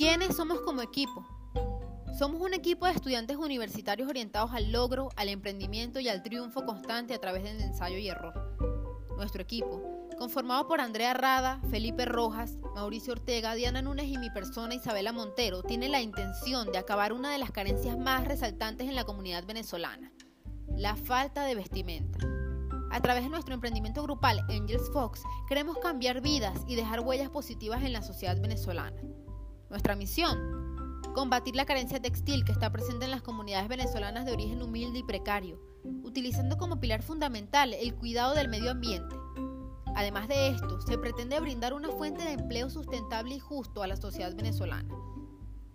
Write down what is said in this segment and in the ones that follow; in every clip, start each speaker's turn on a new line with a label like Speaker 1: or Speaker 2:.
Speaker 1: ¿Quiénes somos como equipo? Somos un equipo de estudiantes universitarios orientados al logro, al emprendimiento y al triunfo constante a través del ensayo y error. Nuestro equipo, conformado por Andrea Rada, Felipe Rojas, Mauricio Ortega, Diana Núñez y mi persona Isabela Montero, tiene la intención de acabar una de las carencias más resaltantes en la comunidad venezolana, la falta de vestimenta. A través de nuestro emprendimiento grupal Angels Fox, queremos cambiar vidas y dejar huellas positivas en la sociedad venezolana. Nuestra misión, combatir la carencia textil que está presente en las comunidades venezolanas de origen humilde y precario, utilizando como pilar fundamental el cuidado del medio ambiente. Además de esto, se pretende brindar una fuente de empleo sustentable y justo a la sociedad venezolana.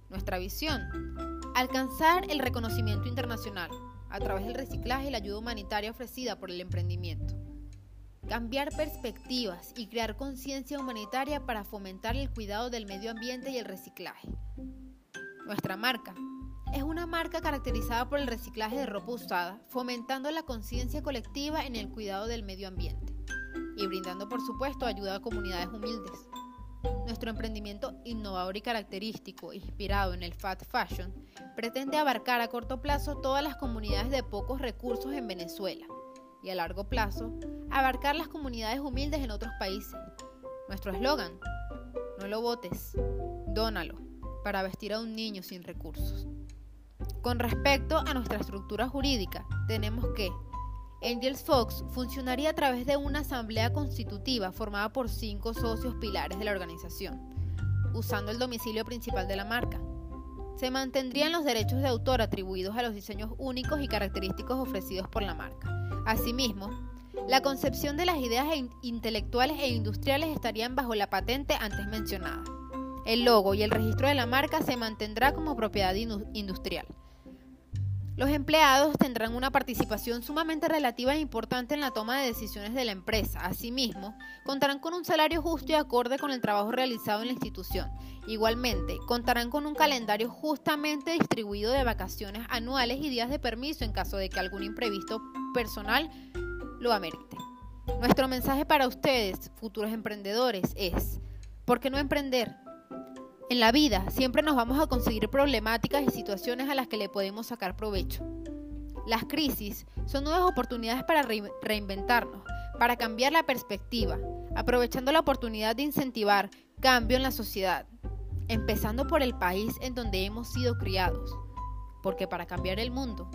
Speaker 1: Nuestra visión, alcanzar el reconocimiento internacional, a través del reciclaje y la ayuda humanitaria ofrecida por el emprendimiento. Cambiar perspectivas y crear conciencia humanitaria para fomentar el cuidado del medio ambiente y el reciclaje. Nuestra marca es una marca caracterizada por el reciclaje de ropa usada, fomentando la conciencia colectiva en el cuidado del medio ambiente y brindando por supuesto ayuda a comunidades humildes. Nuestro emprendimiento innovador y característico, inspirado en el fast fashion, pretende abarcar a corto plazo todas las comunidades de pocos recursos en Venezuela y a largo plazo abarcar las comunidades humildes en otros países. Nuestro eslogan, no lo votes, dónalo, para vestir a un niño sin recursos. Con respecto a nuestra estructura jurídica, tenemos que Angels Fox funcionaría a través de una asamblea constitutiva formada por cinco socios pilares de la organización, usando el domicilio principal de la marca. Se mantendrían los derechos de autor atribuidos a los diseños únicos y característicos ofrecidos por la marca. Asimismo, la concepción de las ideas intelectuales e industriales estarían bajo la patente antes mencionada. El logo y el registro de la marca se mantendrá como propiedad industrial. Los empleados tendrán una participación sumamente relativa e importante en la toma de decisiones de la empresa. Asimismo, contarán con un salario justo y acorde con el trabajo realizado en la institución. Igualmente, contarán con un calendario justamente distribuido de vacaciones anuales y días de permiso en caso de que algún imprevisto personal lo amerite. Nuestro mensaje para ustedes, futuros emprendedores, es, ¿por qué no emprender? En la vida siempre nos vamos a conseguir problemáticas y situaciones a las que le podemos sacar provecho. Las crisis son nuevas oportunidades para reinventarnos, para cambiar la perspectiva, aprovechando la oportunidad de incentivar cambio en la sociedad, empezando por el país en donde hemos sido criados, porque para cambiar el mundo